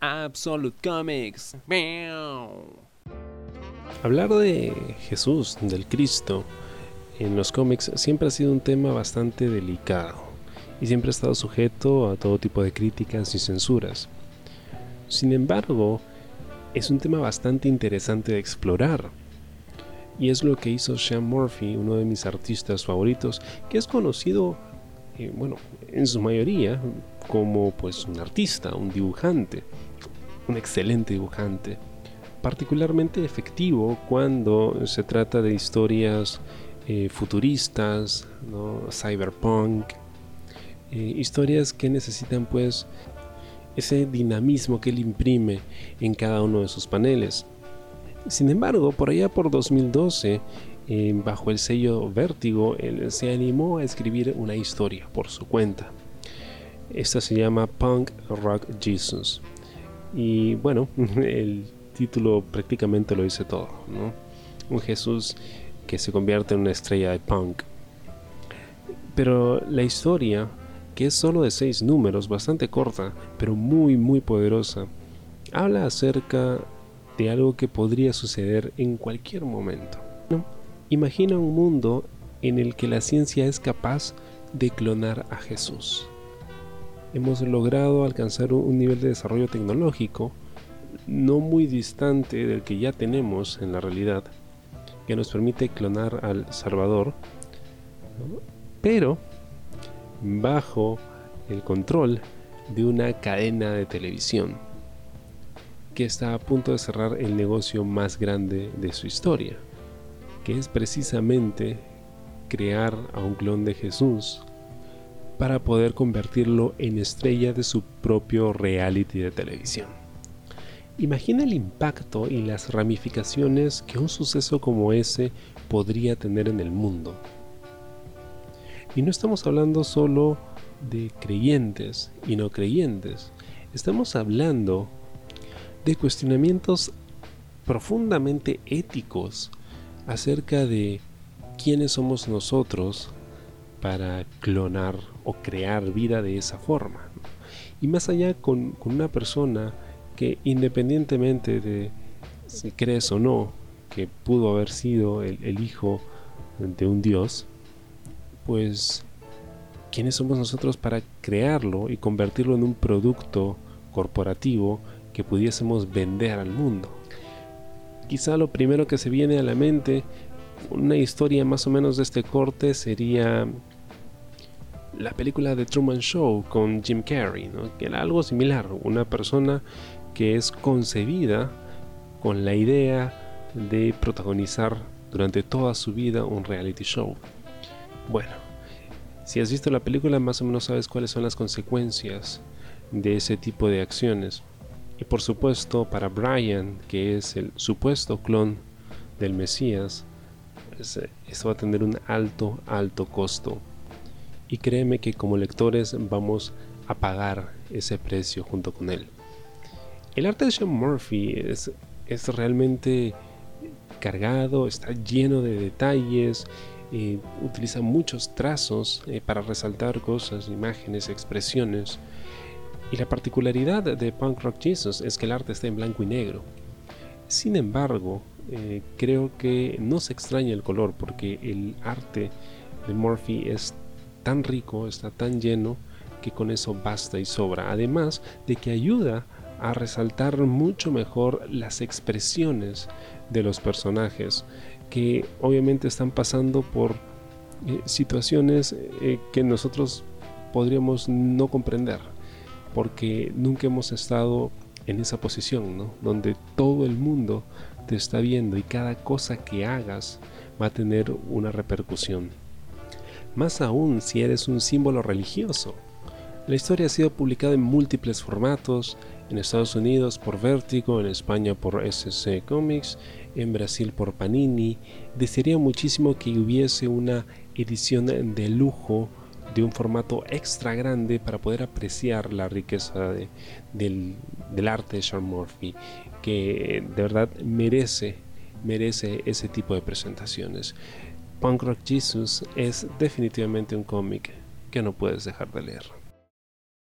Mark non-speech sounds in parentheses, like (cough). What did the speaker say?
Absolute Comics. Hablar de Jesús, del Cristo, en los cómics siempre ha sido un tema bastante delicado y siempre ha estado sujeto a todo tipo de críticas y censuras. Sin embargo, es un tema bastante interesante de explorar. Y es lo que hizo Sean Murphy, uno de mis artistas favoritos, que es conocido, bueno, en su mayoría como pues un artista, un dibujante un excelente dibujante, particularmente efectivo cuando se trata de historias eh, futuristas, cyberpunk, eh, historias que necesitan pues ese dinamismo que él imprime en cada uno de sus paneles. Sin embargo, por allá por 2012, eh, bajo el sello Vértigo, él se animó a escribir una historia por su cuenta. Esta se llama Punk Rock Jesus. Y bueno, (laughs) el título prácticamente lo dice todo. Un Jesús que se convierte en una estrella de punk. Pero la historia, que es solo de seis números, bastante corta, pero muy muy poderosa, habla acerca de algo que podría suceder en cualquier momento. Imagina un mundo en el que la ciencia es capaz de clonar a Jesús. Hemos logrado alcanzar un nivel de desarrollo tecnológico no muy distante del que ya tenemos en la realidad, que nos permite clonar al Salvador, pero bajo el control de una cadena de televisión que está a punto de cerrar el negocio más grande de su historia, que es precisamente crear a un clon de Jesús para poder convertirlo en estrella de su propio reality de televisión. Imagina el impacto y las ramificaciones que un suceso como ese podría tener en el mundo. Y no estamos hablando solo de creyentes y no creyentes, estamos hablando de cuestionamientos profundamente éticos acerca de quiénes somos nosotros para clonar o crear vida de esa forma. Y más allá con, una persona que independientemente de si crees o no que pudo haber sido el, el hijo de un dios, pues ¿quiénes somos nosotros para crearlo y convertirlo en un producto corporativo que pudiésemos vender al mundo? Quizá lo primero que se viene a la mente una historia más o menos de este corte sería la película de Truman Show con Jim Carrey, que era algo similar, una persona que es concebida con la idea de protagonizar durante toda su vida un reality show. Bueno, si has visto la película más o menos sabes cuáles son las consecuencias de ese tipo de acciones. Y por supuesto para Brian, que es el supuesto clon del Mesías, esto va a tener un alto, alto costo. Y créeme que como lectores vamos a pagar ese precio junto con él. El arte de Sean Murphy es, es realmente cargado, está lleno de detalles, eh, utiliza muchos trazos eh, para resaltar cosas, imágenes, expresiones. Y la particularidad de Punk Rock Jesus es que el arte está en blanco y negro. Sin embargo, eh, creo que no se extraña el color porque el arte de Murphy es tan rico, está tan lleno que con eso basta y sobra. Además de que ayuda a resaltar mucho mejor las expresiones de los personajes que obviamente están pasando por eh, situaciones eh, que nosotros podríamos no comprender porque nunca hemos estado en esa posición, ¿no? Donde todo el mundo te está viendo y cada cosa que hagas va a tener una repercusión. Más aún si eres un símbolo religioso. La historia ha sido publicada en múltiples formatos, en Estados Unidos por Vértigo, en España por SC Comics, en Brasil por Panini. Desearía muchísimo que hubiese una edición de lujo de un formato extra grande para poder apreciar la riqueza del, arte de Sean Murphy, que de verdad merece, merece ese tipo de presentaciones. Punk Rock Jesus es definitivamente un cómic que no puedes dejar de leer.